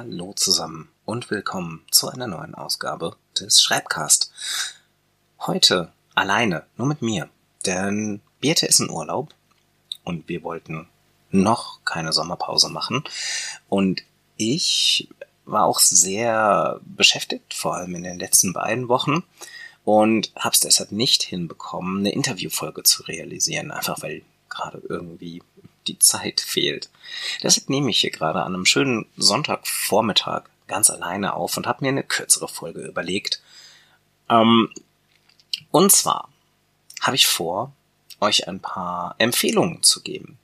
Hallo zusammen und willkommen zu einer neuen Ausgabe des Schreibcast. Heute alleine, nur mit mir, denn Birte ist in Urlaub und wir wollten noch keine Sommerpause machen und ich war auch sehr beschäftigt, vor allem in den letzten beiden Wochen und habe es deshalb nicht hinbekommen, eine Interviewfolge zu realisieren, einfach weil gerade irgendwie die Zeit fehlt. Deshalb nehme ich hier gerade an einem schönen Sonntagvormittag ganz alleine auf und habe mir eine kürzere Folge überlegt. Ähm, und zwar habe ich vor, euch ein paar Empfehlungen zu geben.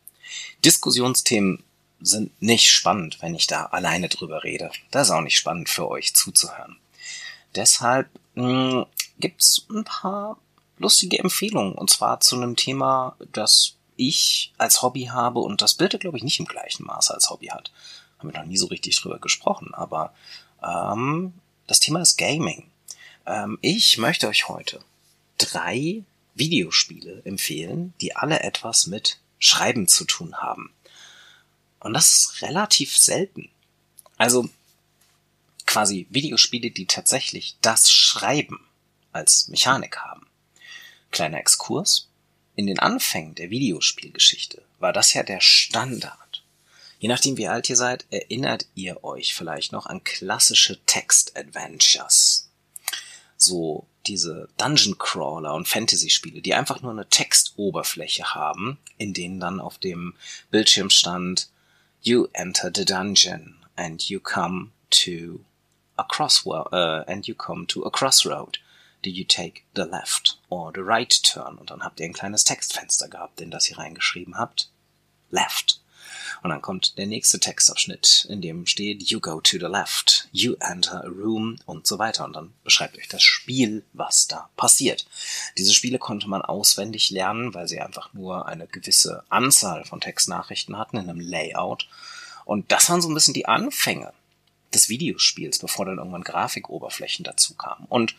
Diskussionsthemen sind nicht spannend, wenn ich da alleine drüber rede. Das ist auch nicht spannend für euch zuzuhören. Deshalb hm, gibt's ein paar lustige Empfehlungen und zwar zu einem Thema, das ich als Hobby habe und das Bild, glaube ich, nicht im gleichen Maße als Hobby hat. Haben wir noch nie so richtig drüber gesprochen, aber ähm, das Thema ist Gaming. Ähm, ich möchte euch heute drei Videospiele empfehlen, die alle etwas mit Schreiben zu tun haben. Und das ist relativ selten. Also quasi Videospiele, die tatsächlich das Schreiben als Mechanik haben. Kleiner Exkurs. In den Anfängen der Videospielgeschichte war das ja der Standard. Je nachdem, wie alt ihr seid, erinnert ihr euch vielleicht noch an klassische Text-Adventures. So diese Dungeon Crawler und Fantasy-Spiele, die einfach nur eine Textoberfläche haben, in denen dann auf dem Bildschirm stand, You enter the dungeon and you come to a crossroad, uh, and you come to a crossroad do you take the left or the right turn? Und dann habt ihr ein kleines Textfenster gehabt, in das ihr reingeschrieben habt. Left. Und dann kommt der nächste Textabschnitt, in dem steht You go to the left, you enter a room und so weiter. Und dann beschreibt euch das Spiel, was da passiert. Diese Spiele konnte man auswendig lernen, weil sie einfach nur eine gewisse Anzahl von Textnachrichten hatten in einem Layout. Und das waren so ein bisschen die Anfänge des Videospiels, bevor dann irgendwann Grafikoberflächen dazu kamen. Und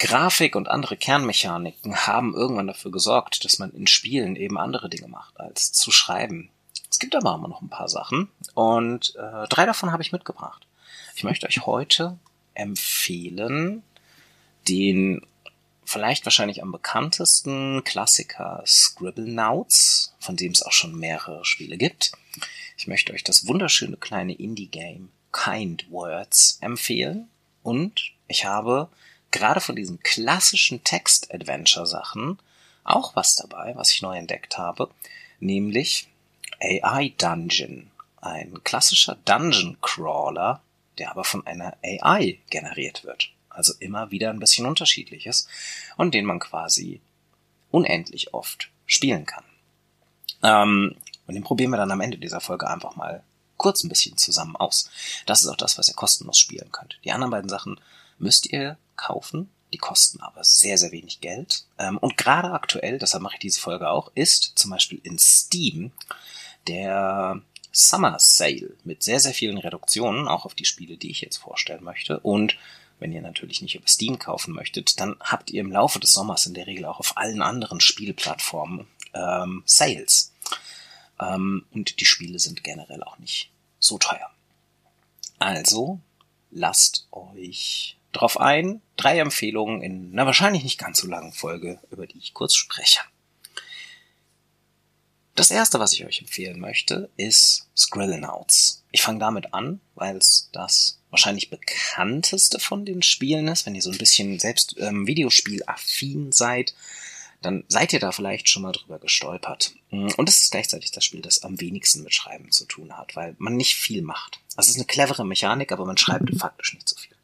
Grafik und andere Kernmechaniken haben irgendwann dafür gesorgt, dass man in Spielen eben andere Dinge macht, als zu schreiben. Es gibt aber immer noch ein paar Sachen und äh, drei davon habe ich mitgebracht. Ich möchte euch heute empfehlen den vielleicht wahrscheinlich am bekanntesten Klassiker Scribblenauts, von dem es auch schon mehrere Spiele gibt. Ich möchte euch das wunderschöne kleine Indie-Game Kind Words empfehlen und ich habe gerade von diesen klassischen Text-Adventure-Sachen auch was dabei, was ich neu entdeckt habe, nämlich AI Dungeon. Ein klassischer Dungeon Crawler, der aber von einer AI generiert wird. Also immer wieder ein bisschen unterschiedliches und den man quasi unendlich oft spielen kann. Ähm, und den probieren wir dann am Ende dieser Folge einfach mal kurz ein bisschen zusammen aus. Das ist auch das, was ihr kostenlos spielen könnt. Die anderen beiden Sachen müsst ihr kaufen. Die kosten aber sehr, sehr wenig Geld. Ähm, und gerade aktuell, deshalb mache ich diese Folge auch, ist zum Beispiel in Steam der Summer Sale mit sehr, sehr vielen Reduktionen, auch auf die Spiele, die ich jetzt vorstellen möchte. Und wenn ihr natürlich nicht über Steam kaufen möchtet, dann habt ihr im Laufe des Sommers in der Regel auch auf allen anderen Spielplattformen ähm, Sales. Ähm, und die Spiele sind generell auch nicht so teuer. Also lasst euch drauf ein. Drei Empfehlungen in einer wahrscheinlich nicht ganz so langen Folge, über die ich kurz spreche. Das erste, was ich euch empfehlen möchte, ist Skrillnauts. Ich fange damit an, weil es das wahrscheinlich bekannteste von den Spielen ist. Wenn ihr so ein bisschen selbst ähm, Videospiel-affin seid, dann seid ihr da vielleicht schon mal drüber gestolpert. Und es ist gleichzeitig das Spiel, das am wenigsten mit Schreiben zu tun hat, weil man nicht viel macht. Also es ist eine clevere Mechanik, aber man schreibt faktisch nicht so viel.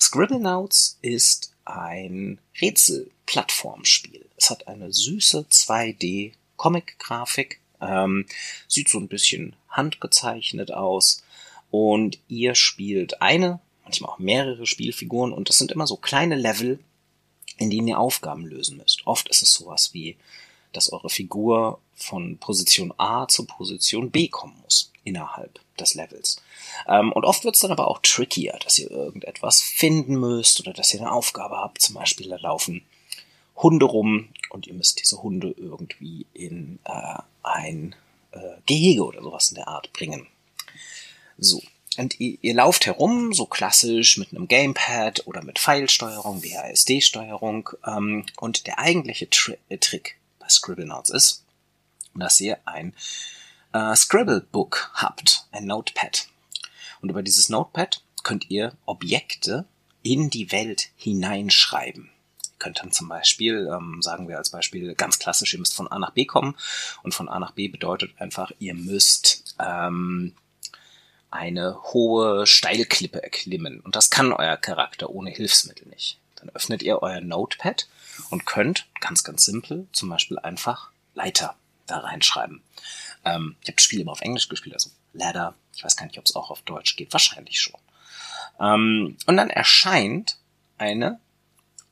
Scribblenauts ist ein Rätsel-Plattformspiel. Es hat eine süße 2D-Comic-Grafik, ähm, sieht so ein bisschen handgezeichnet aus und ihr spielt eine, manchmal auch mehrere Spielfiguren und das sind immer so kleine Level, in denen ihr Aufgaben lösen müsst. Oft ist es sowas wie, dass eure Figur von Position A zu Position B kommen muss innerhalb des Levels. Ähm, und oft wird es dann aber auch trickier, dass ihr irgendetwas finden müsst oder dass ihr eine Aufgabe habt. Zum Beispiel da laufen Hunde rum und ihr müsst diese Hunde irgendwie in äh, ein äh, Gehege oder sowas in der Art bringen. So. und ihr, ihr lauft herum, so klassisch mit einem Gamepad oder mit Pfeilsteuerung, WASD-Steuerung. Ähm, und der eigentliche Tri Trick bei Scribblenauts ist, dass ihr ein äh, Scribble-Book habt, ein Notepad. Und über dieses Notepad könnt ihr Objekte in die Welt hineinschreiben. Ihr könnt dann zum Beispiel, ähm, sagen wir als Beispiel ganz klassisch, ihr müsst von A nach B kommen und von A nach B bedeutet einfach, ihr müsst ähm, eine hohe Steilklippe erklimmen und das kann euer Charakter ohne Hilfsmittel nicht. Dann öffnet ihr euer Notepad und könnt ganz, ganz simpel zum Beispiel einfach Leiter da reinschreiben. Ähm, ich habe das Spiel immer auf Englisch gespielt, also Ladder. Ich weiß gar nicht, ob es auch auf Deutsch geht. Wahrscheinlich schon. Ähm, und dann erscheint eine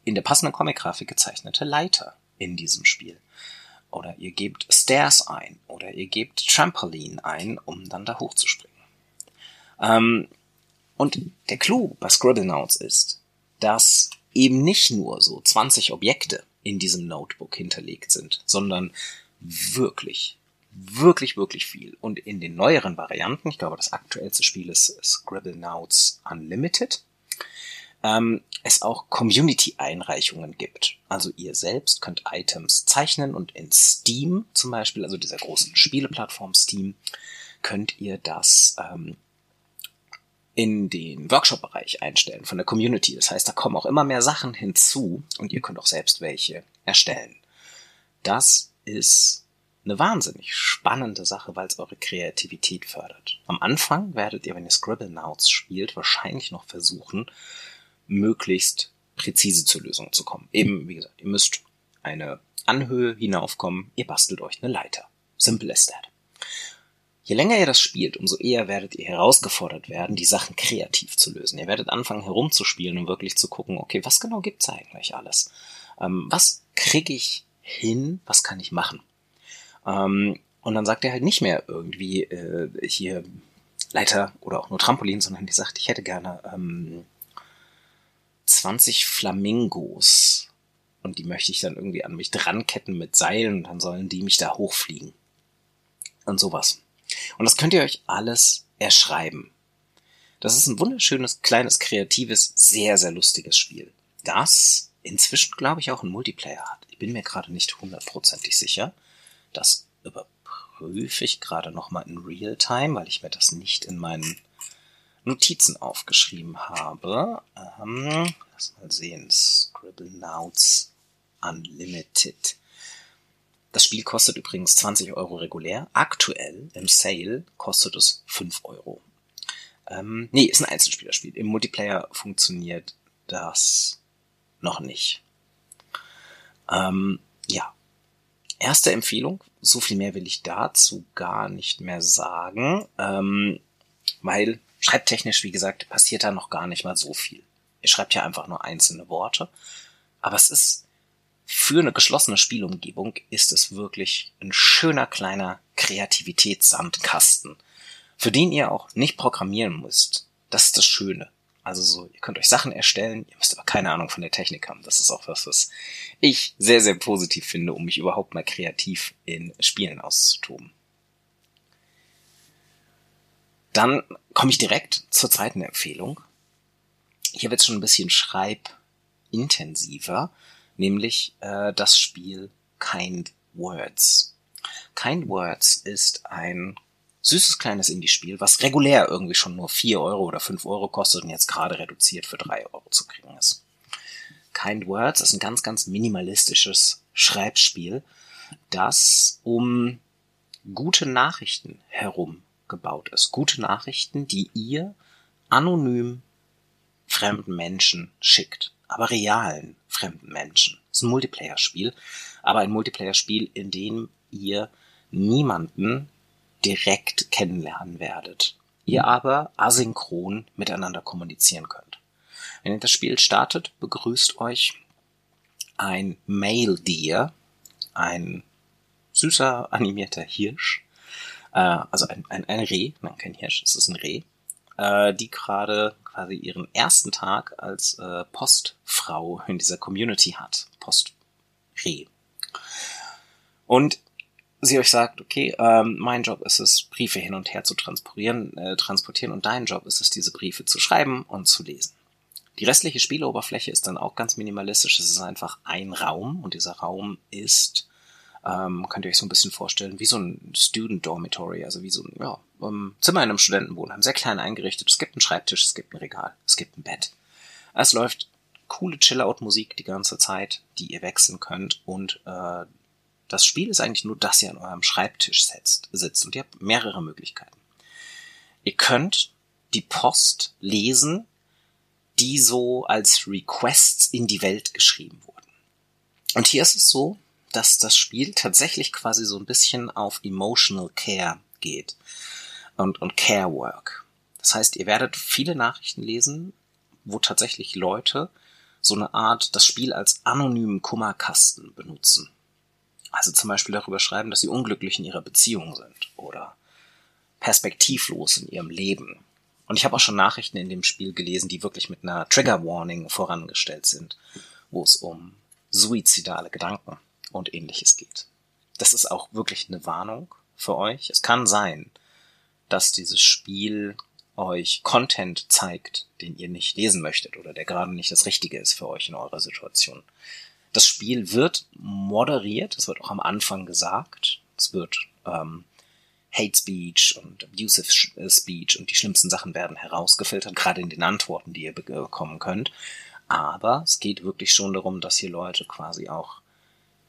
in der passenden Comic-Grafik gezeichnete Leiter in diesem Spiel. Oder ihr gebt Stairs ein oder ihr gebt Trampoline ein, um dann da hochzuspringen. Ähm, und der Clou bei Scribblenauts ist, dass eben nicht nur so 20 Objekte in diesem Notebook hinterlegt sind, sondern wirklich, wirklich, wirklich viel. Und in den neueren Varianten, ich glaube, das aktuellste Spiel ist Scribblenauts Unlimited, ähm, es auch Community-Einreichungen gibt. Also ihr selbst könnt Items zeichnen und in Steam zum Beispiel, also dieser großen Spieleplattform Steam, könnt ihr das ähm, in den Workshop-Bereich einstellen von der Community. Das heißt, da kommen auch immer mehr Sachen hinzu und ihr könnt auch selbst welche erstellen. Das ist eine wahnsinnig spannende Sache, weil es eure Kreativität fördert. Am Anfang werdet ihr, wenn ihr Scribblenauts spielt, wahrscheinlich noch versuchen, möglichst präzise zur Lösung zu kommen. Eben, wie gesagt, ihr müsst eine Anhöhe hinaufkommen, ihr bastelt euch eine Leiter. Simple as that. Je länger ihr das spielt, umso eher werdet ihr herausgefordert werden, die Sachen kreativ zu lösen. Ihr werdet anfangen herumzuspielen und wirklich zu gucken, okay, was genau gibt's eigentlich alles? Ähm, was kriege ich hin? Was kann ich machen? Ähm, und dann sagt er halt nicht mehr irgendwie äh, hier Leiter oder auch nur Trampolin, sondern die sagt, ich hätte gerne ähm, 20 Flamingos. Und die möchte ich dann irgendwie an mich dranketten mit Seilen und dann sollen die mich da hochfliegen. Und sowas. Und das könnt ihr euch alles erschreiben. Das ist ein wunderschönes, kleines, kreatives, sehr, sehr lustiges Spiel. Das inzwischen, glaube ich, auch einen Multiplayer hat. Ich bin mir gerade nicht hundertprozentig sicher. Das überprüfe ich gerade nochmal in Realtime, weil ich mir das nicht in meinen Notizen aufgeschrieben habe. Ähm, lass mal sehen. Scribblenauts Unlimited. Das Spiel kostet übrigens 20 Euro regulär. Aktuell im Sale kostet es 5 Euro. Ähm, nee, ist ein Einzelspielerspiel. Im Multiplayer funktioniert das noch nicht. Ähm, ja. Erste Empfehlung. So viel mehr will ich dazu gar nicht mehr sagen. Ähm, weil schreibtechnisch, wie gesagt, passiert da noch gar nicht mal so viel. Ihr schreibt ja einfach nur einzelne Worte. Aber es ist für eine geschlossene Spielumgebung ist es wirklich ein schöner kleiner Kreativitätssandkasten, für den ihr auch nicht programmieren müsst. Das ist das Schöne. Also so, ihr könnt euch Sachen erstellen, ihr müsst aber keine Ahnung von der Technik haben. Das ist auch was, was ich sehr, sehr positiv finde, um mich überhaupt mal kreativ in Spielen auszutoben. Dann komme ich direkt zur zweiten Empfehlung. Hier wird es schon ein bisschen schreibintensiver nämlich äh, das Spiel Kind Words. Kind Words ist ein süßes kleines Indie-Spiel, was regulär irgendwie schon nur vier Euro oder fünf Euro kostet und jetzt gerade reduziert für drei Euro zu kriegen ist. Kind Words ist ein ganz, ganz minimalistisches Schreibspiel, das um gute Nachrichten herum gebaut ist. Gute Nachrichten, die ihr anonym fremden Menschen schickt aber realen fremden Menschen. Es ist ein Multiplayer-Spiel, aber ein Multiplayer-Spiel, in dem ihr niemanden direkt kennenlernen werdet. Ihr aber asynchron miteinander kommunizieren könnt. Wenn ihr das Spiel startet, begrüßt euch ein Male Deer, ein süßer animierter Hirsch, äh, also ein, ein, ein Reh, nein, kein Hirsch, es ist ein Reh, äh, die gerade quasi ihren ersten Tag als äh, Postfrau in dieser Community hat. Postreh. Und sie euch sagt, okay, ähm, mein Job ist es, Briefe hin und her zu transportieren, äh, transportieren und dein Job ist es, diese Briefe zu schreiben und zu lesen. Die restliche Spieloberfläche ist dann auch ganz minimalistisch. Es ist einfach ein Raum und dieser Raum ist, ähm, könnt ihr euch so ein bisschen vorstellen, wie so ein Student Dormitory, also wie so ein ja, um, ähm, Zimmer in einem Studentenwohnheim, sehr klein eingerichtet. Es gibt einen Schreibtisch, es gibt ein Regal, es gibt ein Bett. Es läuft coole Chill-Out-Musik die ganze Zeit, die ihr wechseln könnt und äh, das Spiel ist eigentlich nur, dass ihr an eurem Schreibtisch sitzt, sitzt und ihr habt mehrere Möglichkeiten. Ihr könnt die Post lesen, die so als Requests in die Welt geschrieben wurden. Und hier ist es so, dass das Spiel tatsächlich quasi so ein bisschen auf Emotional Care geht und, und Care Work. Das heißt, ihr werdet viele Nachrichten lesen, wo tatsächlich Leute so eine Art das Spiel als anonymen Kummerkasten benutzen. Also zum Beispiel darüber schreiben, dass sie unglücklich in ihrer Beziehung sind oder perspektivlos in ihrem Leben. Und ich habe auch schon Nachrichten in dem Spiel gelesen, die wirklich mit einer Trigger Warning vorangestellt sind, wo es um suizidale Gedanken und ähnliches geht. Das ist auch wirklich eine Warnung für euch. Es kann sein, dass dieses Spiel euch Content zeigt, den ihr nicht lesen möchtet oder der gerade nicht das Richtige ist für euch in eurer Situation. Das Spiel wird moderiert, das wird auch am Anfang gesagt. Es wird ähm, Hate Speech und Abusive äh, Speech und die schlimmsten Sachen werden herausgefiltert, gerade in den Antworten, die ihr bekommen könnt. Aber es geht wirklich schon darum, dass hier Leute quasi auch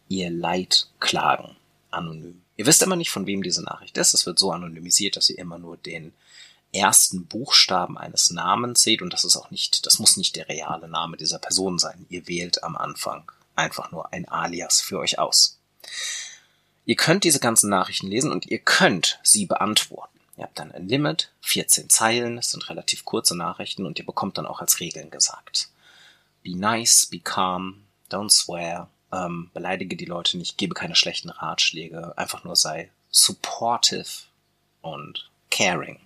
ihr Leid klagen, anonym. Ihr wisst immer nicht, von wem diese Nachricht ist. Es wird so anonymisiert, dass ihr immer nur den ersten Buchstaben eines Namens seht und das ist auch nicht, das muss nicht der reale Name dieser Person sein. Ihr wählt am Anfang einfach nur ein Alias für euch aus. Ihr könnt diese ganzen Nachrichten lesen und ihr könnt sie beantworten. Ihr habt dann ein Limit, 14 Zeilen, es sind relativ kurze Nachrichten und ihr bekommt dann auch als Regeln gesagt. Be nice, be calm, don't swear, ähm, beleidige die Leute nicht, gebe keine schlechten Ratschläge, einfach nur sei supportive und caring.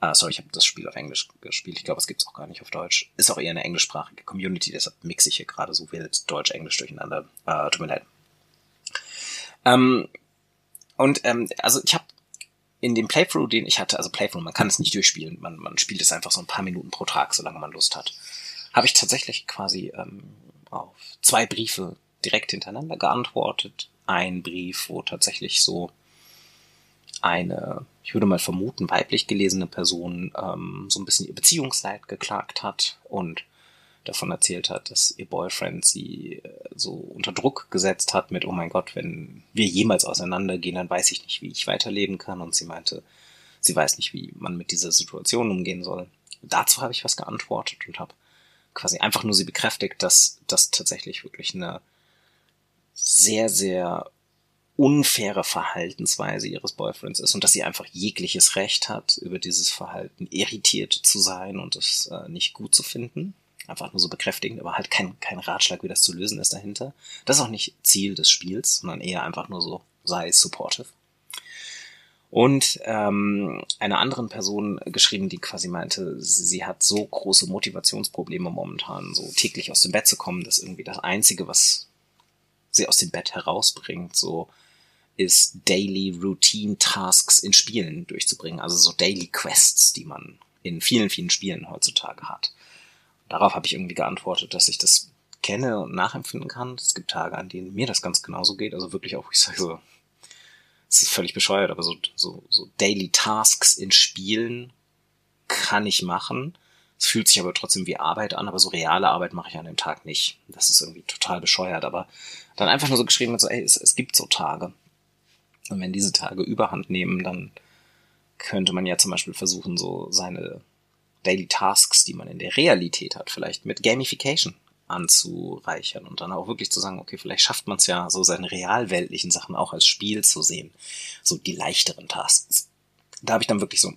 Uh, sorry, ich habe das Spiel auf Englisch gespielt. Ich glaube, es gibt's auch gar nicht auf Deutsch. Ist auch eher eine englischsprachige Community, deshalb mixe ich hier gerade so wild Deutsch-Englisch durcheinander. Uh, tut mir leid. Ähm, und ähm, also ich habe in dem Playthrough, den ich hatte, also Playthrough, man kann es nicht durchspielen, man, man spielt es einfach so ein paar Minuten pro Tag, solange man Lust hat, habe ich tatsächlich quasi ähm, auf zwei Briefe direkt hintereinander geantwortet. Ein Brief, wo tatsächlich so eine, ich würde mal vermuten, weiblich gelesene Person ähm, so ein bisschen ihr Beziehungsleid geklagt hat und davon erzählt hat, dass ihr Boyfriend sie äh, so unter Druck gesetzt hat mit, oh mein Gott, wenn wir jemals auseinandergehen, dann weiß ich nicht, wie ich weiterleben kann. Und sie meinte, sie weiß nicht, wie man mit dieser Situation umgehen soll. Dazu habe ich was geantwortet und habe quasi einfach nur sie bekräftigt, dass das tatsächlich wirklich eine sehr, sehr unfaire Verhaltensweise ihres Boyfriends ist und dass sie einfach jegliches Recht hat, über dieses Verhalten irritiert zu sein und es äh, nicht gut zu finden. Einfach nur so bekräftigend, aber halt kein, kein Ratschlag, wie das zu lösen ist dahinter. Das ist auch nicht Ziel des Spiels, sondern eher einfach nur so, sei supportive. Und ähm, einer anderen Person geschrieben, die quasi meinte, sie, sie hat so große Motivationsprobleme momentan, so täglich aus dem Bett zu kommen, dass irgendwie das Einzige, was sie aus dem Bett herausbringt, so ist Daily Routine Tasks in Spielen durchzubringen, also so Daily Quests, die man in vielen, vielen Spielen heutzutage hat. Darauf habe ich irgendwie geantwortet, dass ich das kenne und nachempfinden kann. Es gibt Tage, an denen mir das ganz genauso geht, also wirklich auch, ich sage so, es ist völlig bescheuert, aber so, so, so Daily Tasks in Spielen kann ich machen. Es fühlt sich aber trotzdem wie Arbeit an, aber so reale Arbeit mache ich an dem Tag nicht. Das ist irgendwie total bescheuert, aber dann einfach nur so geschrieben so, ey, es, es gibt so Tage. Und wenn diese Tage überhand nehmen, dann könnte man ja zum Beispiel versuchen, so seine Daily Tasks, die man in der Realität hat, vielleicht mit Gamification anzureichern und dann auch wirklich zu sagen, okay, vielleicht schafft man es ja, so seine realweltlichen Sachen auch als Spiel zu sehen. So die leichteren Tasks. Da habe ich dann wirklich so,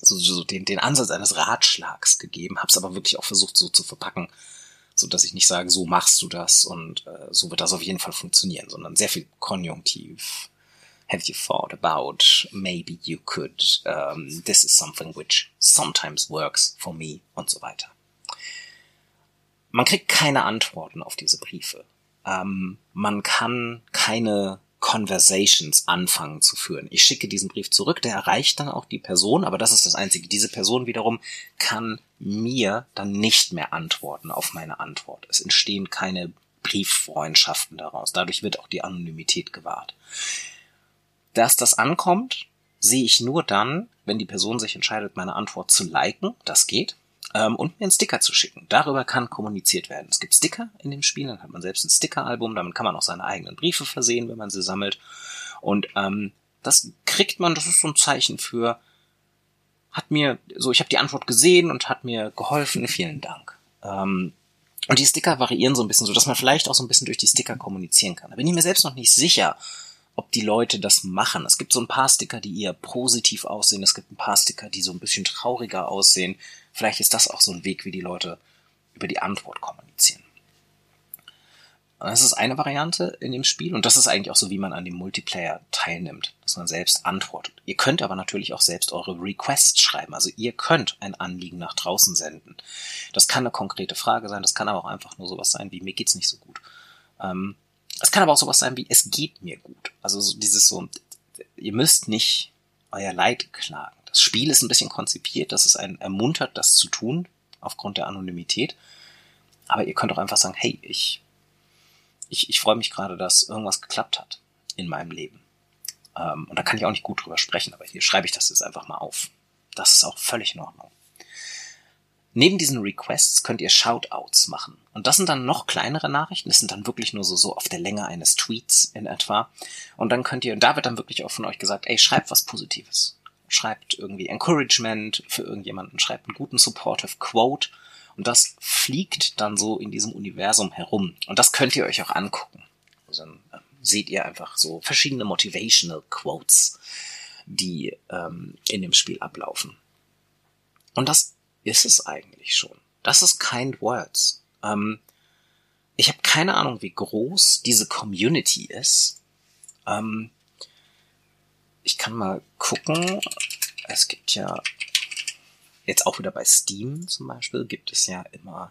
so, so den, den Ansatz eines Ratschlags gegeben, habe es aber wirklich auch versucht so zu verpacken, so dass ich nicht sage, so machst du das und äh, so wird das auf jeden Fall funktionieren, sondern sehr viel Konjunktiv, have you thought about maybe you could, um, this is something which sometimes works for me und so weiter. Man kriegt keine Antworten auf diese Briefe. Ähm, man kann keine Conversations anfangen zu führen. Ich schicke diesen Brief zurück, der erreicht dann auch die Person, aber das ist das Einzige. Diese Person wiederum kann mir dann nicht mehr antworten auf meine Antwort. Es entstehen keine Brieffreundschaften daraus. Dadurch wird auch die Anonymität gewahrt. Dass das ankommt, sehe ich nur dann, wenn die Person sich entscheidet, meine Antwort zu liken. Das geht ähm, und mir einen Sticker zu schicken. Darüber kann kommuniziert werden. Es gibt Sticker in dem Spiel, dann hat man selbst ein Stickeralbum, damit kann man auch seine eigenen Briefe versehen, wenn man sie sammelt. Und ähm, das kriegt man, das ist so ein Zeichen für, hat mir, so ich habe die Antwort gesehen und hat mir geholfen, vielen Dank. Ähm, und die Sticker variieren so ein bisschen, so dass man vielleicht auch so ein bisschen durch die Sticker kommunizieren kann. Da bin ich mir selbst noch nicht sicher, ob die Leute das machen. Es gibt so ein paar Sticker, die eher positiv aussehen. Es gibt ein paar Sticker, die so ein bisschen trauriger aussehen. Vielleicht ist das auch so ein Weg, wie die Leute über die Antwort kommunizieren. Das ist eine Variante in dem Spiel und das ist eigentlich auch so, wie man an dem Multiplayer teilnimmt, dass man selbst antwortet. Ihr könnt aber natürlich auch selbst eure Requests schreiben. Also ihr könnt ein Anliegen nach draußen senden. Das kann eine konkrete Frage sein, das kann aber auch einfach nur sowas sein wie mir geht's nicht so gut. Ähm, es kann aber auch sowas sein wie, es geht mir gut. Also so dieses so, ihr müsst nicht euer Leid klagen. Das Spiel ist ein bisschen konzipiert, dass es einen ermuntert, das zu tun, aufgrund der Anonymität. Aber ihr könnt auch einfach sagen, hey, ich, ich, ich freue mich gerade, dass irgendwas geklappt hat in meinem Leben. Ähm, und da kann ich auch nicht gut drüber sprechen, aber hier schreibe ich das jetzt einfach mal auf. Das ist auch völlig in Ordnung. Neben diesen Requests könnt ihr Shoutouts machen. Und das sind dann noch kleinere Nachrichten. Das sind dann wirklich nur so, so auf der Länge eines Tweets in etwa. Und dann könnt ihr, und da wird dann wirklich auch von euch gesagt, ey, schreibt was Positives. Schreibt irgendwie Encouragement für irgendjemanden, schreibt einen guten supportive Quote. Und das fliegt dann so in diesem Universum herum. Und das könnt ihr euch auch angucken. Also dann ähm, seht ihr einfach so verschiedene Motivational Quotes, die ähm, in dem Spiel ablaufen. Und das ist es eigentlich schon. Das ist Kind Words. Ähm, ich habe keine Ahnung, wie groß diese Community ist. Ähm, ich kann mal gucken. Es gibt ja jetzt auch wieder bei Steam zum Beispiel gibt es ja immer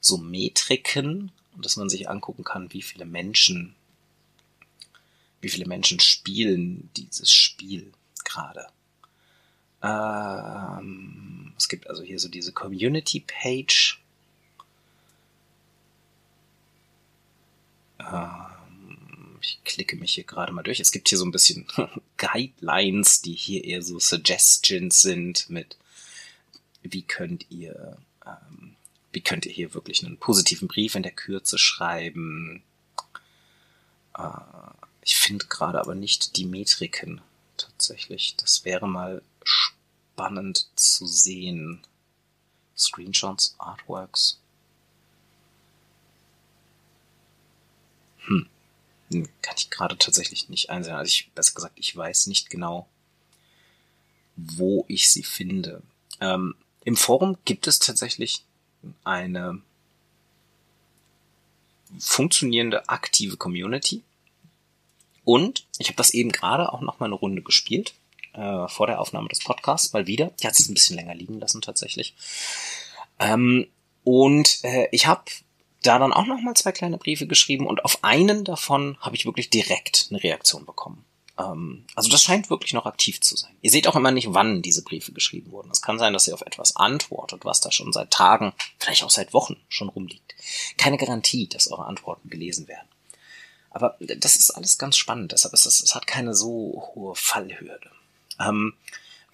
so Metriken, dass man sich angucken kann, wie viele Menschen, wie viele Menschen spielen dieses Spiel gerade. Ähm, es gibt also hier so diese Community-Page. Ähm, ich klicke mich hier gerade mal durch. Es gibt hier so ein bisschen Guidelines, die hier eher so Suggestions sind mit, wie könnt ihr, ähm, wie könnt ihr hier wirklich einen positiven Brief in der Kürze schreiben. Äh, ich finde gerade aber nicht die Metriken tatsächlich. Das wäre mal spannend zu sehen. Screenshots, Artworks. Hm. Kann ich gerade tatsächlich nicht einsehen. Also ich, besser gesagt, ich weiß nicht genau, wo ich sie finde. Ähm, Im Forum gibt es tatsächlich eine funktionierende aktive Community. Und ich habe das eben gerade auch noch mal eine Runde gespielt äh, vor der Aufnahme des Podcasts mal wieder. Die hat sich ein bisschen länger liegen lassen tatsächlich. Ähm, und äh, ich habe da dann auch noch mal zwei kleine Briefe geschrieben und auf einen davon habe ich wirklich direkt eine Reaktion bekommen. Ähm, also das scheint wirklich noch aktiv zu sein. Ihr seht auch immer nicht, wann diese Briefe geschrieben wurden. Es kann sein, dass ihr auf etwas antwortet, was da schon seit Tagen, vielleicht auch seit Wochen schon rumliegt. Keine Garantie, dass eure Antworten gelesen werden. Aber das ist alles ganz spannend, deshalb ist es, es hat keine so hohe Fallhürde. Ähm,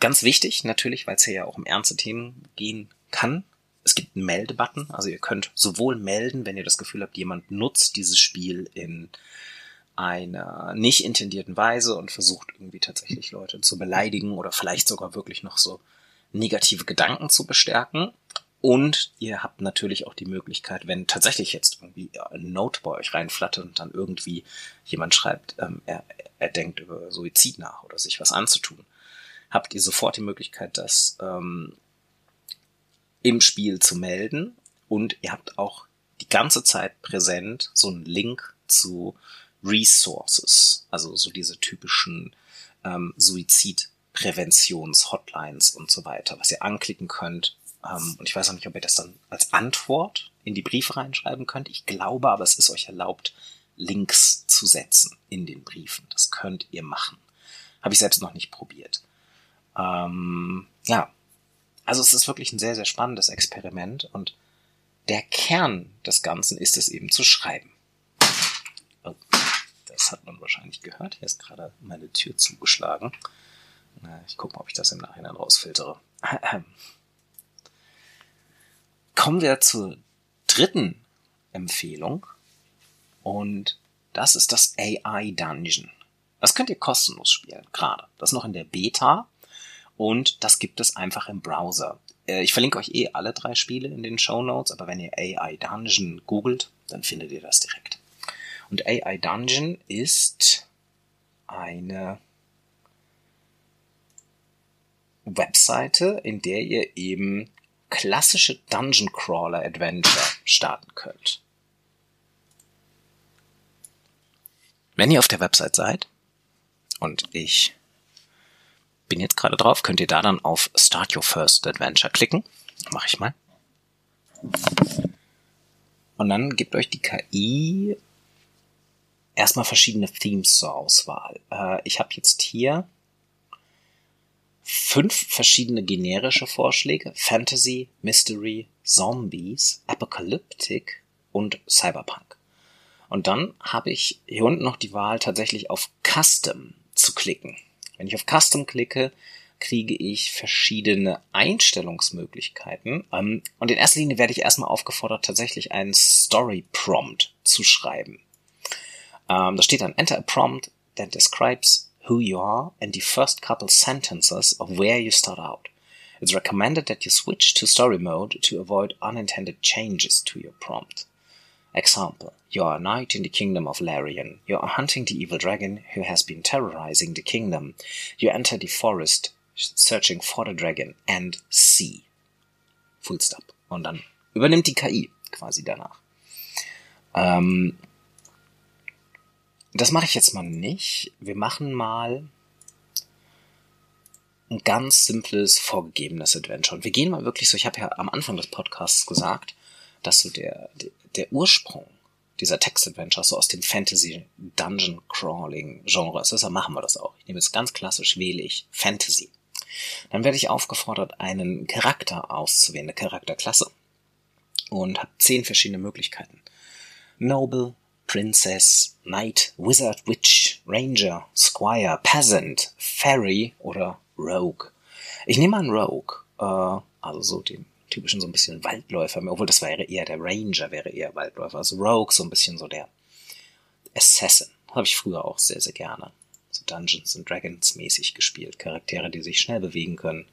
ganz wichtig natürlich, weil es hier ja auch um ernste Themen gehen kann. Es gibt einen Meldebutton, also ihr könnt sowohl melden, wenn ihr das Gefühl habt, jemand nutzt dieses Spiel in einer nicht intendierten Weise und versucht irgendwie tatsächlich Leute zu beleidigen oder vielleicht sogar wirklich noch so negative Gedanken zu bestärken. Und ihr habt natürlich auch die Möglichkeit, wenn tatsächlich jetzt irgendwie ein Note bei euch reinflattert und dann irgendwie jemand schreibt, ähm, er, er denkt über Suizid nach oder sich was anzutun, habt ihr sofort die Möglichkeit, das ähm, im Spiel zu melden. Und ihr habt auch die ganze Zeit präsent so einen Link zu Resources, also so diese typischen ähm, Suizidpräventions-Hotlines und so weiter, was ihr anklicken könnt. Ähm, und ich weiß auch nicht, ob ihr das dann als Antwort in die Briefe reinschreiben könnt. Ich glaube, aber es ist euch erlaubt, Links zu setzen in den Briefen. Das könnt ihr machen. Habe ich selbst noch nicht probiert. Ähm, ja, also es ist wirklich ein sehr, sehr spannendes Experiment und der Kern des Ganzen ist es eben zu schreiben. Oh, das hat man wahrscheinlich gehört. Hier ist gerade meine Tür zugeschlagen. Ich gucke mal, ob ich das im Nachhinein rausfiltere. Kommen wir zur dritten Empfehlung. Und das ist das AI Dungeon. Das könnt ihr kostenlos spielen, gerade. Das ist noch in der Beta und das gibt es einfach im Browser. Äh, ich verlinke euch eh alle drei Spiele in den Show Notes, aber wenn ihr AI Dungeon googelt, dann findet ihr das direkt. Und AI Dungeon ist eine Webseite, in der ihr eben klassische Dungeon Crawler Adventure starten könnt. Wenn ihr auf der Website seid, und ich bin jetzt gerade drauf, könnt ihr da dann auf Start Your First Adventure klicken. Mache ich mal. Und dann gibt euch die KI erstmal verschiedene Themes zur Auswahl. Äh, ich habe jetzt hier fünf verschiedene generische Vorschläge. Fantasy, Mystery, Zombies, Apocalyptic und Cyberpunk. Und dann habe ich hier unten noch die Wahl tatsächlich auf Custom zu klicken. Wenn ich auf Custom klicke, kriege ich verschiedene Einstellungsmöglichkeiten. Ähm, und in erster Linie werde ich erstmal aufgefordert, tatsächlich einen Story Prompt zu schreiben. Ähm, da steht dann Enter a prompt that describes who you are and the first couple sentences of where you start out. It's recommended that you switch to story mode to avoid unintended changes to your prompt. Example. You are a knight in the kingdom of Larian. You are hunting the evil dragon who has been terrorizing the kingdom. You enter the forest searching for the dragon and see. Full stop. Und dann übernimmt die KI quasi danach. Ähm, das mache ich jetzt mal nicht. Wir machen mal ein ganz simples, vorgegebenes Adventure. Und wir gehen mal wirklich so, ich habe ja am Anfang des Podcasts gesagt, dass so der, der, Ursprung dieser Text-Adventure so aus dem Fantasy-Dungeon-Crawling-Genre ist. Deshalb machen wir das auch. Ich nehme jetzt ganz klassisch, wähle ich Fantasy. Dann werde ich aufgefordert, einen Charakter auszuwählen, eine Charakterklasse. Und habe zehn verschiedene Möglichkeiten. Noble, Princess, Knight, Wizard, Witch, Ranger, Squire, Peasant, Fairy oder Rogue. Ich nehme an Rogue, äh, also so den typischen so ein bisschen Waldläufer, obwohl das wäre eher der Ranger, wäre eher Waldläufer. Also Rogue, so ein bisschen so der Assassin. Habe ich früher auch sehr, sehr gerne. So Dungeons and Dragons mäßig gespielt. Charaktere, die sich schnell bewegen können.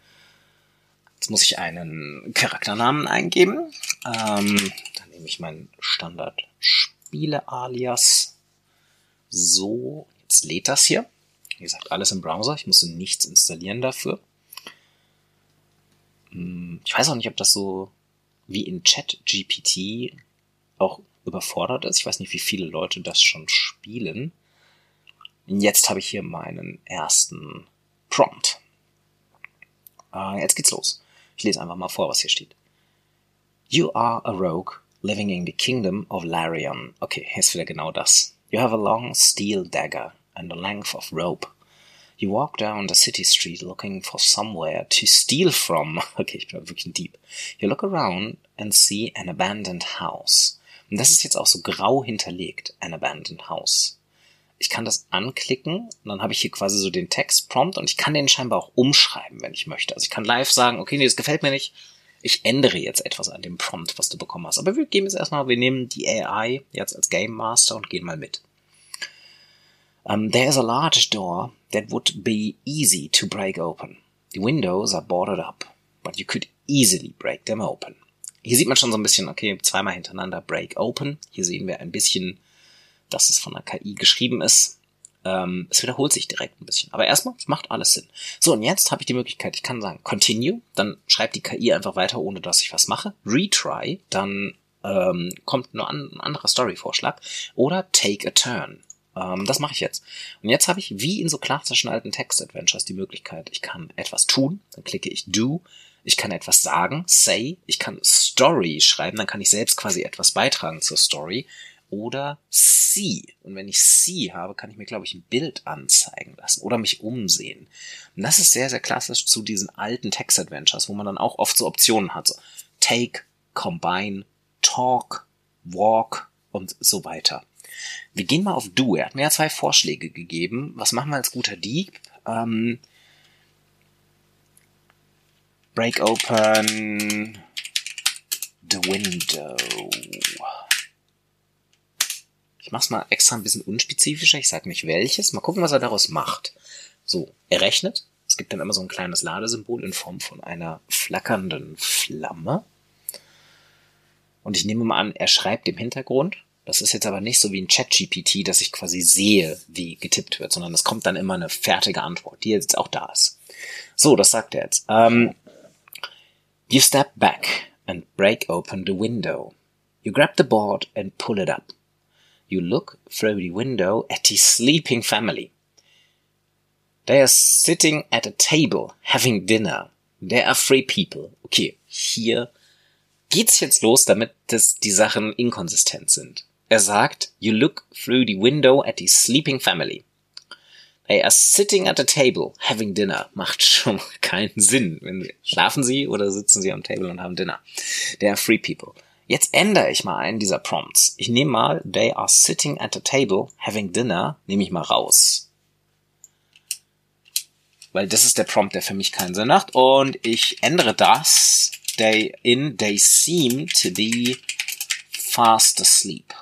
Jetzt muss ich einen Charakternamen eingeben. Ähm, dann nehme ich meinen Standard-Spiele-Alias. So, jetzt lädt das hier. Wie gesagt, alles im Browser. Ich musste nichts installieren dafür. Hm, ich weiß auch nicht, ob das so wie in Chat GPT auch überfordert ist. Ich weiß nicht, wie viele Leute das schon spielen. Jetzt habe ich hier meinen ersten Prompt. Äh, jetzt geht's los. Ich lese einfach mal vor, was hier steht. You are a rogue living in the kingdom of Larion. Okay, hier ist wieder genau das. You have a long steel dagger and a length of rope. You walk down the city street looking for somewhere to steal from. Okay, ich bin wirklich ein Dieb. You look around and see an abandoned house. Und das ist jetzt auch so grau hinterlegt, an abandoned house. Ich kann das anklicken und dann habe ich hier quasi so den Textprompt und ich kann den scheinbar auch umschreiben, wenn ich möchte. Also ich kann live sagen, okay, nee, das gefällt mir nicht. Ich ändere jetzt etwas an dem Prompt, was du bekommen hast. Aber wir geben jetzt erstmal, wir nehmen die AI jetzt als Game Master und gehen mal mit. Um, there's a large door that would be easy to break open. The windows are boarded up, but you could easily break them open. Hier sieht man schon so ein bisschen, okay, zweimal hintereinander break open. Hier sehen wir ein bisschen, dass es von der KI geschrieben ist. Ähm, es wiederholt sich direkt ein bisschen. Aber erstmal, es macht alles Sinn. So, und jetzt habe ich die Möglichkeit, ich kann sagen, continue, dann schreibt die KI einfach weiter, ohne dass ich was mache. Retry, dann ähm, kommt nur ein anderer Story-Vorschlag. Oder take a turn. Ähm, das mache ich jetzt. Und jetzt habe ich wie in so klassischen alten Text-Adventures die Möglichkeit, ich kann etwas tun, dann klicke ich do, ich kann etwas sagen, say, ich kann Story schreiben, dann kann ich selbst quasi etwas beitragen zur Story oder See. Und wenn ich See habe, kann ich mir, glaube ich, ein Bild anzeigen lassen oder mich umsehen. Und das ist sehr, sehr klassisch zu diesen alten Text-Adventures, wo man dann auch oft so Optionen hat. So Take, Combine, Talk, Walk und so weiter. Wir gehen mal auf Do. Er hat mir ja zwei Vorschläge gegeben. Was machen wir als guter Dieb? Ähm, break open the window. Ich mach's mal extra ein bisschen unspezifischer. Ich sag nicht welches. Mal gucken, was er daraus macht. So, er rechnet. Es gibt dann immer so ein kleines Ladesymbol in Form von einer flackernden Flamme. Und ich nehme mal an, er schreibt im Hintergrund. Das ist jetzt aber nicht so wie ein Chat-GPT, dass ich quasi sehe, wie getippt wird, sondern es kommt dann immer eine fertige Antwort, die jetzt auch da ist. So, das sagt er jetzt. Um, you step back and break open the window. You grab the board and pull it up. You look through the window at the sleeping family. They are sitting at a table having dinner. There are three people. Okay, hier geht's jetzt los, damit das die Sachen inkonsistent sind. Er sagt, you look through the window at the sleeping family. They are sitting at a table having dinner. Macht schon keinen Sinn. Wenn, schlafen sie oder sitzen sie am Table und haben Dinner? There are three people. Jetzt ändere ich mal einen dieser Prompts. Ich nehme mal They are sitting at a table having dinner, nehme ich mal raus. Weil das ist der Prompt, der für mich keinen Sinn macht. Und ich ändere das they in They seem to be fast asleep.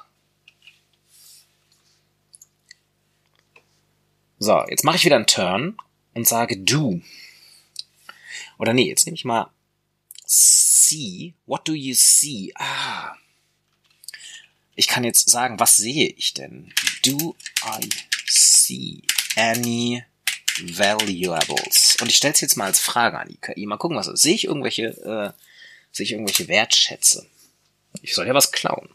So, jetzt mache ich wieder einen Turn und sage do. Oder nee, jetzt nehme ich mal see. What do you see? Ah. Ich kann jetzt sagen, was sehe ich denn? Do I see any valuables? Und ich stelle es jetzt mal als Frage an die KI. Mal gucken, was ist. Sehe ich irgendwelche, äh, sehe ich irgendwelche Wertschätze? Ich soll ja was klauen.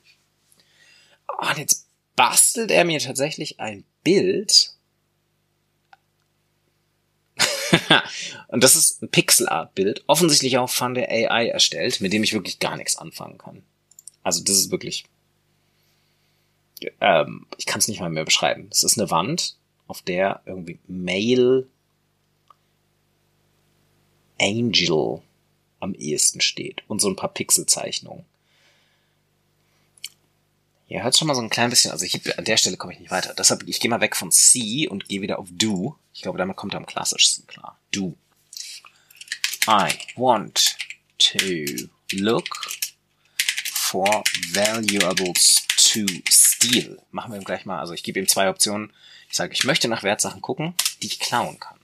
Oh, und jetzt bastelt er mir tatsächlich ein Bild und das ist ein Pixel-Art-Bild, offensichtlich auch von der AI erstellt, mit dem ich wirklich gar nichts anfangen kann. Also das ist wirklich, ähm, ich kann es nicht mal mehr beschreiben. Es ist eine Wand, auf der irgendwie Male Angel am ehesten steht und so ein paar Pixelzeichnungen. Hier hört schon mal so ein klein bisschen, also ich, an der Stelle komme ich nicht weiter. Deshalb, ich gehe mal weg von C und gehe wieder auf Do. Ich glaube, damit kommt er am klassischsten klar. Do. I want to look for valuables to steal. Machen wir ihm gleich mal, also ich gebe ihm zwei Optionen. Ich sage, ich möchte nach Wertsachen gucken, die ich klauen kann.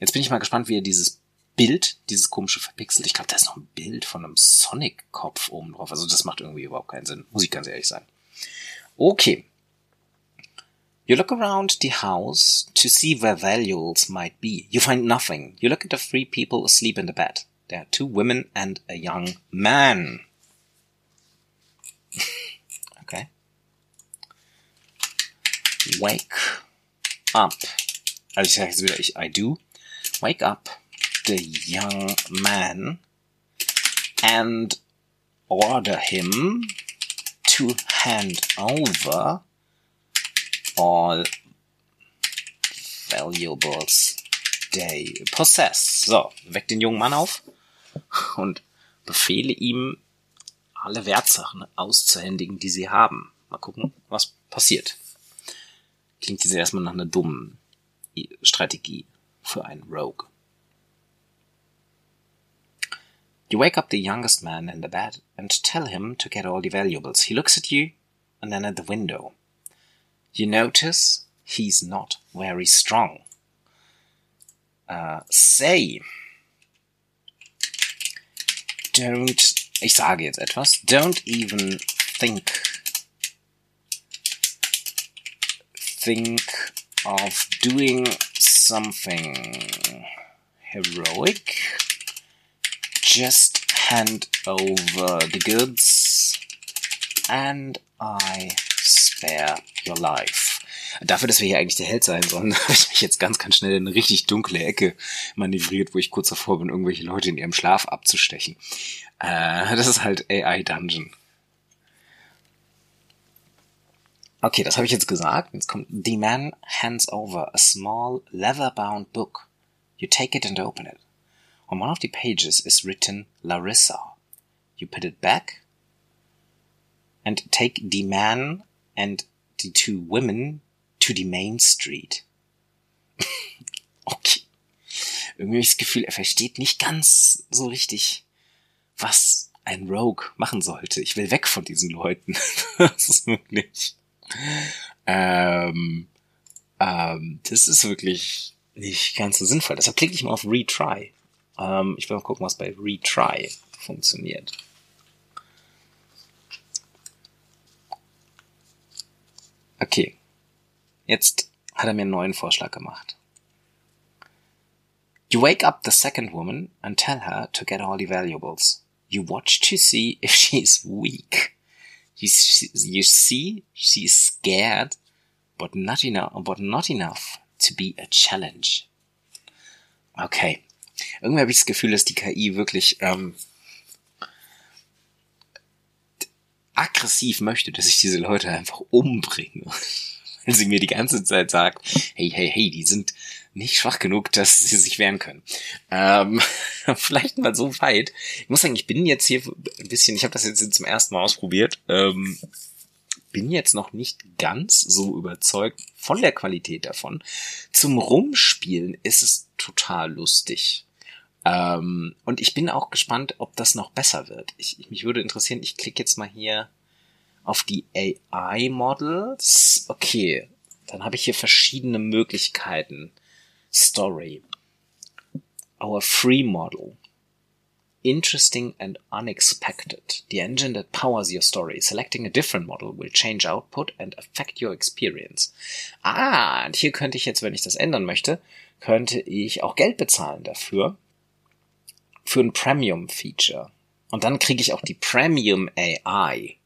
Jetzt bin ich mal gespannt, wie er dieses Bild, dieses komische verpixelt. Ich glaube, da ist noch ein Bild von einem Sonic-Kopf oben drauf. Also das macht irgendwie überhaupt keinen Sinn. Muss ich ganz ehrlich sein. Okay. You look around the house to see where valuables might be. You find nothing. You look at the three people asleep in the bed. There are two women and a young man. okay. Wake up. Also ich sage jetzt wieder ich I do. Wake up the young man and order him to hand over all valuables they possess. So, weckt den jungen Mann auf und befehle ihm, alle Wertsachen auszuhändigen, die sie haben. Mal gucken, was passiert. Klingt jetzt erstmal nach einer dummen Strategie für einen Rogue. You wake up the youngest man in the bed and tell him to get all the valuables. He looks at you and then at the window. You notice he's not very strong. Uh, say, don't, ich sage jetzt etwas, don't even think, think of doing something heroic just hand over the goods and I spare your life. Dafür, dass wir hier eigentlich der Held sein sollen, habe ich mich jetzt ganz, ganz schnell in eine richtig dunkle Ecke manövriert, wo ich kurz davor bin, irgendwelche Leute in ihrem Schlaf abzustechen. Äh, das ist halt AI Dungeon. Okay, das habe ich jetzt gesagt. Jetzt kommt The man hands over a small leather-bound book. You take it and open it. On one of the pages is written Larissa. You put it back and take the man and the two women to the main street. okay. Irgendwie habe ich das Gefühl, er versteht nicht ganz so richtig, was ein Rogue machen sollte. Ich will weg von diesen Leuten. das ist wirklich. Ähm, ähm, das ist wirklich nicht ganz so sinnvoll. Deshalb klicke ich mal auf Retry. Ähm, ich will mal gucken, was bei Retry funktioniert. Okay. Jetzt hat er mir einen neuen Vorschlag gemacht. You wake up the second woman and tell her to get all the valuables. You watch to see if she is weak. You, you see she is scared, but not enough, but not enough to be a challenge. Okay. Irgendwie habe ich das Gefühl, dass die KI wirklich ähm, aggressiv möchte, dass ich diese Leute einfach umbringe. Wenn sie mir die ganze Zeit sagt, hey, hey, hey, die sind nicht schwach genug, dass sie sich wehren können. Ähm, vielleicht mal so weit. Ich muss sagen, ich bin jetzt hier ein bisschen, ich habe das jetzt zum ersten Mal ausprobiert. Ähm, bin jetzt noch nicht ganz so überzeugt von der Qualität davon. Zum Rumspielen ist es total lustig. Ähm, und ich bin auch gespannt, ob das noch besser wird. Ich, ich, mich würde interessieren, ich klicke jetzt mal hier auf die AI-Models. Okay, dann habe ich hier verschiedene Möglichkeiten. Story. Our free model. Interesting and unexpected. The engine that powers your story. Selecting a different model will change output and affect your experience. Ah, und hier könnte ich jetzt, wenn ich das ändern möchte, könnte ich auch Geld bezahlen dafür für ein Premium-Feature. Und dann kriege ich auch die Premium AI.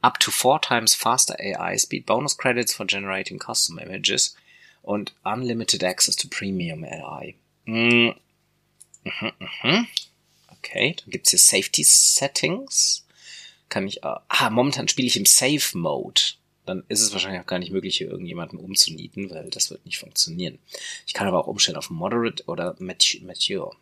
Up to four times faster AI speed, bonus credits for generating custom images und unlimited access to Premium AI. Mm. Mhm, mhm. Okay, dann gibt's hier Safety Settings. Kann mich, äh, ah, momentan spiele ich im Safe Mode. Dann ist es wahrscheinlich auch gar nicht möglich, hier irgendjemanden umzunieten, weil das wird nicht funktionieren. Ich kann aber auch umstellen auf Moderate oder Mature.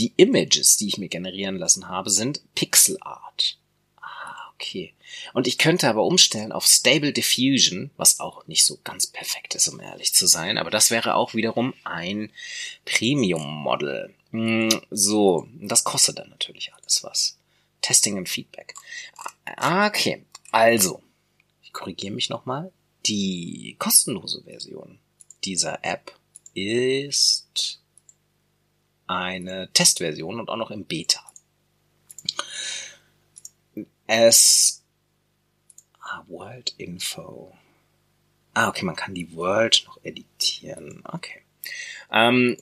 Die Images, die ich mir generieren lassen habe, sind Pixel Art. Ah, okay. Und ich könnte aber umstellen auf Stable Diffusion, was auch nicht so ganz perfekt ist, um ehrlich zu sein. Aber das wäre auch wiederum ein Premium-Model. Hm, so, das kostet dann natürlich alles was. Testing und Feedback. Ah, okay, also, ich korrigiere mich nochmal. Die kostenlose Version dieser App ist eine Testversion und auch noch im Beta. Es ah, World Info. Ah, okay, man kann die World noch editieren. Okay. Ähm,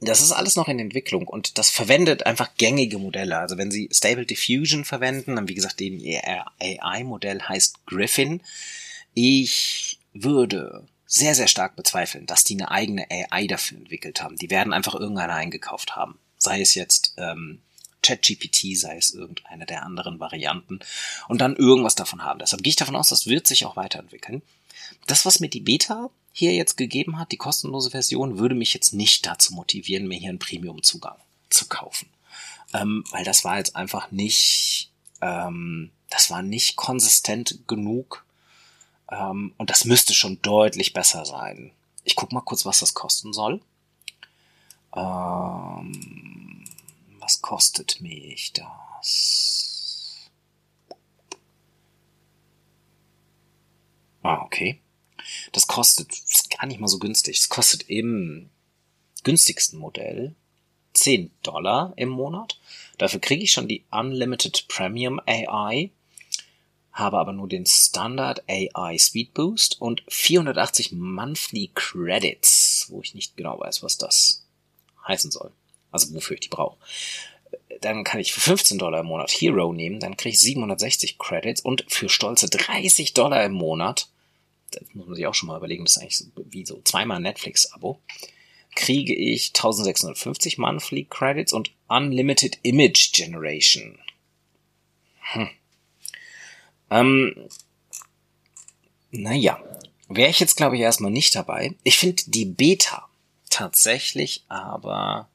das ist alles noch in Entwicklung und das verwendet einfach gängige Modelle. Also wenn Sie Stable Diffusion verwenden, dann wie gesagt, den AI-Modell heißt Griffin. Ich würde sehr, sehr stark bezweifeln, dass die eine eigene AI dafür entwickelt haben. Die werden einfach irgendeine eingekauft haben. Sei es jetzt ähm, ChatGPT, sei es irgendeine der anderen Varianten und dann irgendwas davon haben. Deshalb gehe ich davon aus, das wird sich auch weiterentwickeln. Das, was mir die Beta hier jetzt gegeben hat, die kostenlose Version, würde mich jetzt nicht dazu motivieren, mir hier einen Premium-Zugang zu kaufen. Ähm, weil das war jetzt einfach nicht, ähm, das war nicht konsistent genug ähm, und das müsste schon deutlich besser sein. Ich guck mal kurz, was das kosten soll. Ähm, was kostet mich das? Ah, okay. Das kostet, ist gar nicht mal so günstig. Es kostet im günstigsten Modell 10 Dollar im Monat. Dafür kriege ich schon die Unlimited Premium AI habe aber nur den Standard AI Speed Boost und 480 Monthly Credits, wo ich nicht genau weiß, was das heißen soll. Also wofür ich die brauche. Dann kann ich für 15 Dollar im Monat Hero nehmen, dann kriege ich 760 Credits und für stolze 30 Dollar im Monat, das muss man sich auch schon mal überlegen, das ist eigentlich so, wie so zweimal Netflix-Abo, kriege ich 1650 Monthly Credits und Unlimited Image Generation. Hm. Ähm, Naja, wäre ich jetzt, glaube ich, erstmal nicht dabei. Ich finde die Beta tatsächlich aber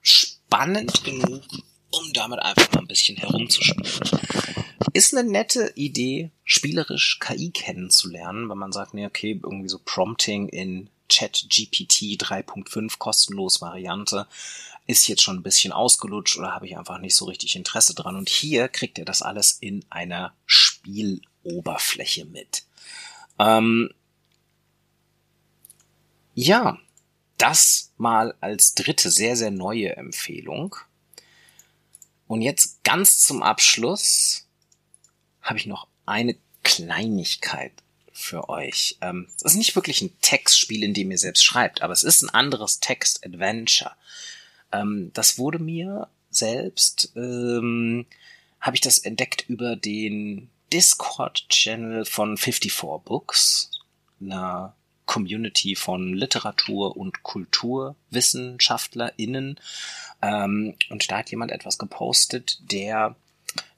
spannend genug, um damit einfach mal ein bisschen herumzuspielen. Ist eine nette Idee, spielerisch KI kennenzulernen, wenn man sagt, nee, okay, irgendwie so Prompting in ChatGPT 3.5 kostenlos Variante ist jetzt schon ein bisschen ausgelutscht oder habe ich einfach nicht so richtig Interesse dran. Und hier kriegt ihr das alles in einer Spieloberfläche mit. Ähm, ja, das mal als dritte sehr, sehr neue Empfehlung. Und jetzt ganz zum Abschluss habe ich noch eine Kleinigkeit für euch. Ähm, es ist nicht wirklich ein Textspiel, in dem ihr selbst schreibt, aber es ist ein anderes Text-Adventure. Ähm, das wurde mir selbst, ähm, habe ich das entdeckt über den Discord-Channel von 54 Books, einer Community von Literatur- und KulturwissenschaftlerInnen. Ähm, und da hat jemand etwas gepostet, der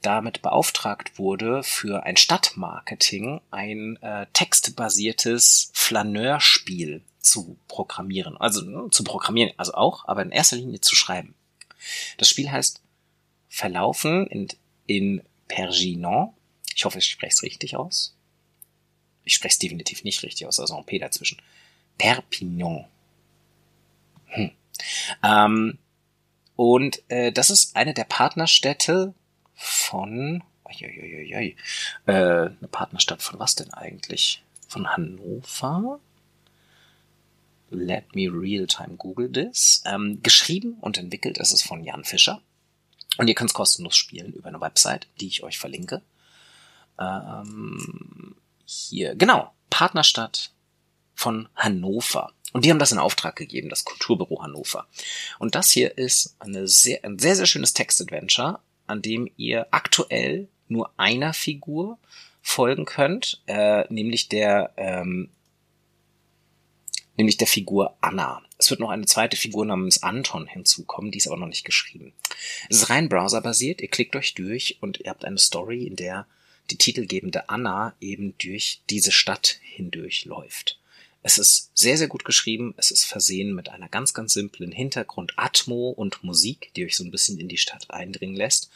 damit beauftragt wurde, für ein Stadtmarketing ein äh, textbasiertes Flaneurspiel zu programmieren. Also ne, zu programmieren, also auch, aber in erster Linie zu schreiben. Das Spiel heißt Verlaufen in, in Perginon. Ich hoffe, ich spreche es richtig aus. Ich spreche es definitiv nicht richtig aus, also ein P dazwischen. Perpignan. Hm. Ähm, und äh, das ist eine der Partnerstädte von, äh, eine Partnerstadt von was denn eigentlich? Von Hannover? Let me real time Google this. Ähm, geschrieben und entwickelt ist es von Jan Fischer. Und ihr könnt es kostenlos spielen über eine Website, die ich euch verlinke. Ähm, hier, genau, Partnerstadt von Hannover. Und die haben das in Auftrag gegeben, das Kulturbüro Hannover. Und das hier ist eine sehr, ein sehr, sehr schönes Text-Adventure, an dem ihr aktuell nur einer Figur folgen könnt, äh, nämlich der ähm, nämlich der Figur Anna. Es wird noch eine zweite Figur namens Anton hinzukommen, die ist aber noch nicht geschrieben. Es ist rein browserbasiert, ihr klickt euch durch und ihr habt eine Story, in der die titelgebende Anna eben durch diese Stadt hindurch läuft. Es ist sehr, sehr gut geschrieben. Es ist versehen mit einer ganz, ganz simplen Hintergrund, Atmo und Musik, die euch so ein bisschen in die Stadt eindringen lässt.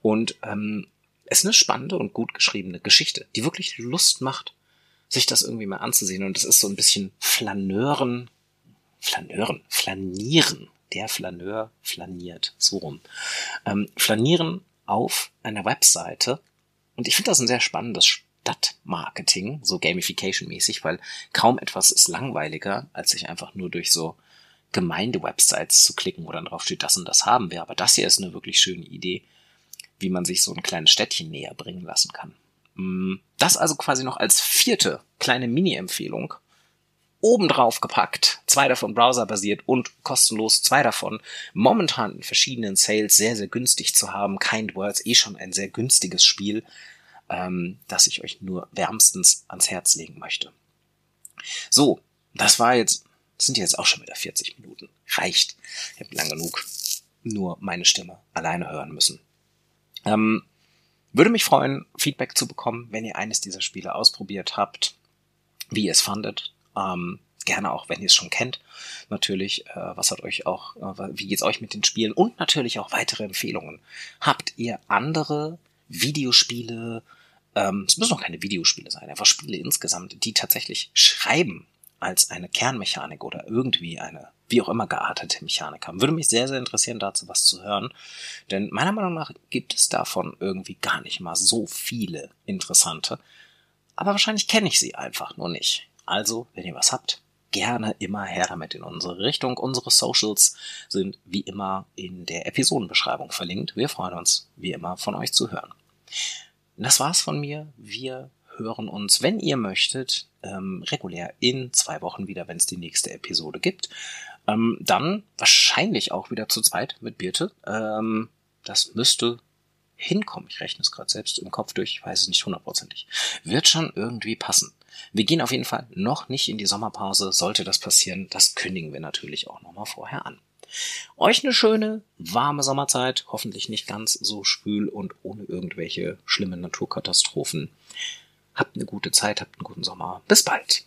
Und ähm, es ist eine spannende und gut geschriebene Geschichte, die wirklich Lust macht, sich das irgendwie mal anzusehen. Und es ist so ein bisschen Flaneuren, Flaneuren, Flanieren. Der Flaneur flaniert, so rum. Ähm, flanieren auf einer Webseite. Und ich finde das ein sehr spannendes Stadtmarketing, so Gamification-mäßig, weil kaum etwas ist langweiliger, als sich einfach nur durch so Gemeinde-Websites zu klicken, wo dann drauf steht, das und das haben wir. Aber das hier ist eine wirklich schöne Idee, wie man sich so ein kleines Städtchen näher bringen lassen kann. Mm, das also quasi noch als vierte kleine Mini-Empfehlung. Obendrauf gepackt, zwei davon browserbasiert und kostenlos, zwei davon momentan in verschiedenen Sales sehr, sehr günstig zu haben. Kind Words eh schon ein sehr günstiges Spiel ähm, das ich euch nur wärmstens ans Herz legen möchte. So, das war jetzt, sind jetzt auch schon wieder 40 Minuten. Reicht. Ich habe lang genug nur meine Stimme alleine hören müssen. Ähm, würde mich freuen, Feedback zu bekommen, wenn ihr eines dieser Spiele ausprobiert habt, wie ihr es fandet. Ähm, gerne auch, wenn ihr es schon kennt. Natürlich, äh, was hat euch auch, äh, wie geht's euch mit den Spielen und natürlich auch weitere Empfehlungen. Habt ihr andere Videospiele, ähm, es müssen auch keine Videospiele sein, einfach Spiele insgesamt, die tatsächlich schreiben als eine Kernmechanik oder irgendwie eine wie auch immer geartete Mechanik haben. Würde mich sehr, sehr interessieren, dazu was zu hören. Denn meiner Meinung nach gibt es davon irgendwie gar nicht mal so viele interessante. Aber wahrscheinlich kenne ich sie einfach nur nicht. Also, wenn ihr was habt, gerne immer her damit in unsere Richtung. Unsere Socials sind wie immer in der Episodenbeschreibung verlinkt. Wir freuen uns, wie immer, von euch zu hören. Das war's von mir. Wir hören uns, wenn ihr möchtet, ähm, regulär in zwei Wochen wieder, wenn es die nächste Episode gibt. Ähm, dann wahrscheinlich auch wieder zu zweit mit Birte. Ähm, das müsste hinkommen. Ich rechne es gerade selbst im Kopf durch, ich weiß es nicht hundertprozentig. Wird schon irgendwie passen. Wir gehen auf jeden Fall noch nicht in die Sommerpause. Sollte das passieren, das kündigen wir natürlich auch nochmal vorher an. Euch eine schöne, warme Sommerzeit, hoffentlich nicht ganz so schwül und ohne irgendwelche schlimmen Naturkatastrophen. Habt eine gute Zeit, habt einen guten Sommer. Bis bald.